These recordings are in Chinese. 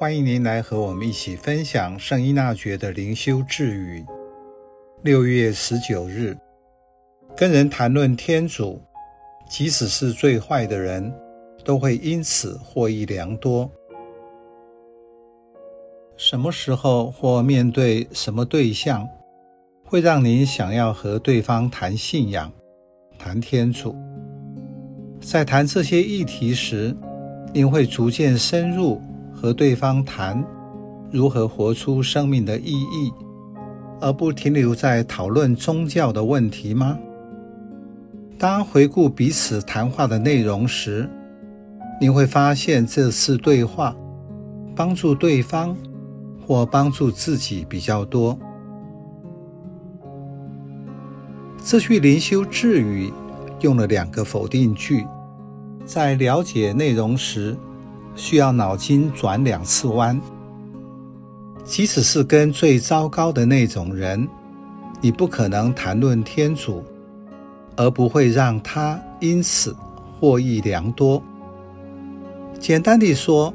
欢迎您来和我们一起分享圣依纳爵的灵修智语。六月十九日，跟人谈论天主，即使是最坏的人，都会因此获益良多。什么时候或面对什么对象，会让您想要和对方谈信仰、谈天主？在谈这些议题时，您会逐渐深入。和对方谈如何活出生命的意义，而不停留在讨论宗教的问题吗？当回顾彼此谈话的内容时，你会发现这次对话帮助对方或帮助自己比较多。这句灵修智语用了两个否定句，在了解内容时，需要脑筋转两次弯。即使是跟最糟糕的那种人，你不可能谈论天主，而不会让他因此获益良多。简单地说，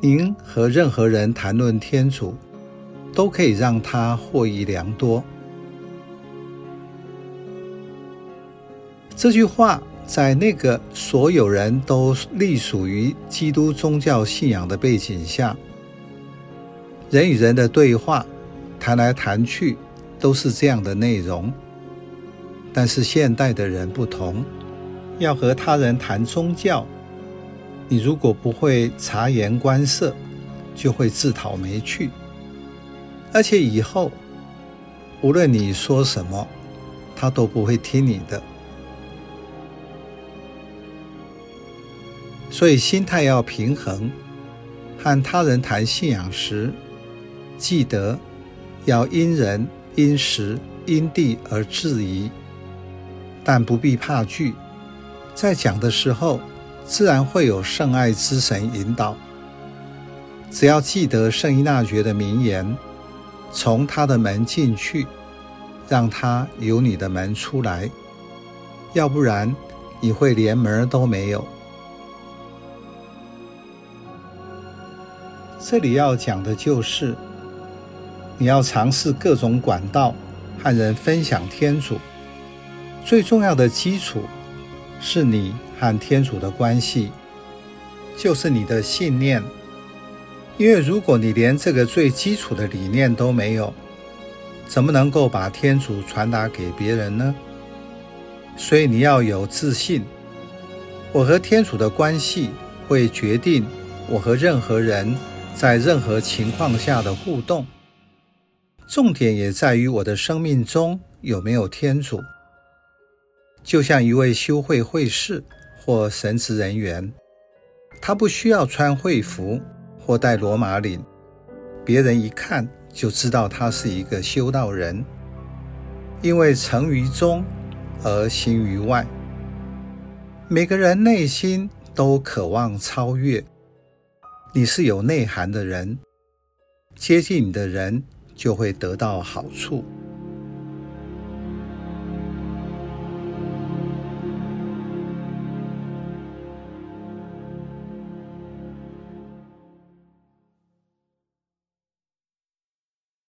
您和任何人谈论天主，都可以让他获益良多。这句话。在那个所有人都隶属于基督宗教信仰的背景下，人与人的对话，谈来谈去都是这样的内容。但是现代的人不同，要和他人谈宗教，你如果不会察言观色，就会自讨没趣。而且以后，无论你说什么，他都不会听你的。所以心态要平衡，和他人谈信仰时，记得要因人、因时、因地而质疑，但不必怕惧。在讲的时候，自然会有圣爱之神引导。只要记得圣依纳爵的名言：“从他的门进去，让他由你的门出来，要不然你会连门都没有。”这里要讲的就是，你要尝试各种管道和人分享天主。最重要的基础是你和天主的关系，就是你的信念。因为如果你连这个最基础的理念都没有，怎么能够把天主传达给别人呢？所以你要有自信。我和天主的关系会决定我和任何人。在任何情况下的互动，重点也在于我的生命中有没有天主。就像一位修会会士或神职人员，他不需要穿会服或戴罗马领，别人一看就知道他是一个修道人，因为诚于中而行于外。每个人内心都渴望超越。你是有内涵的人，接近你的人就会得到好处。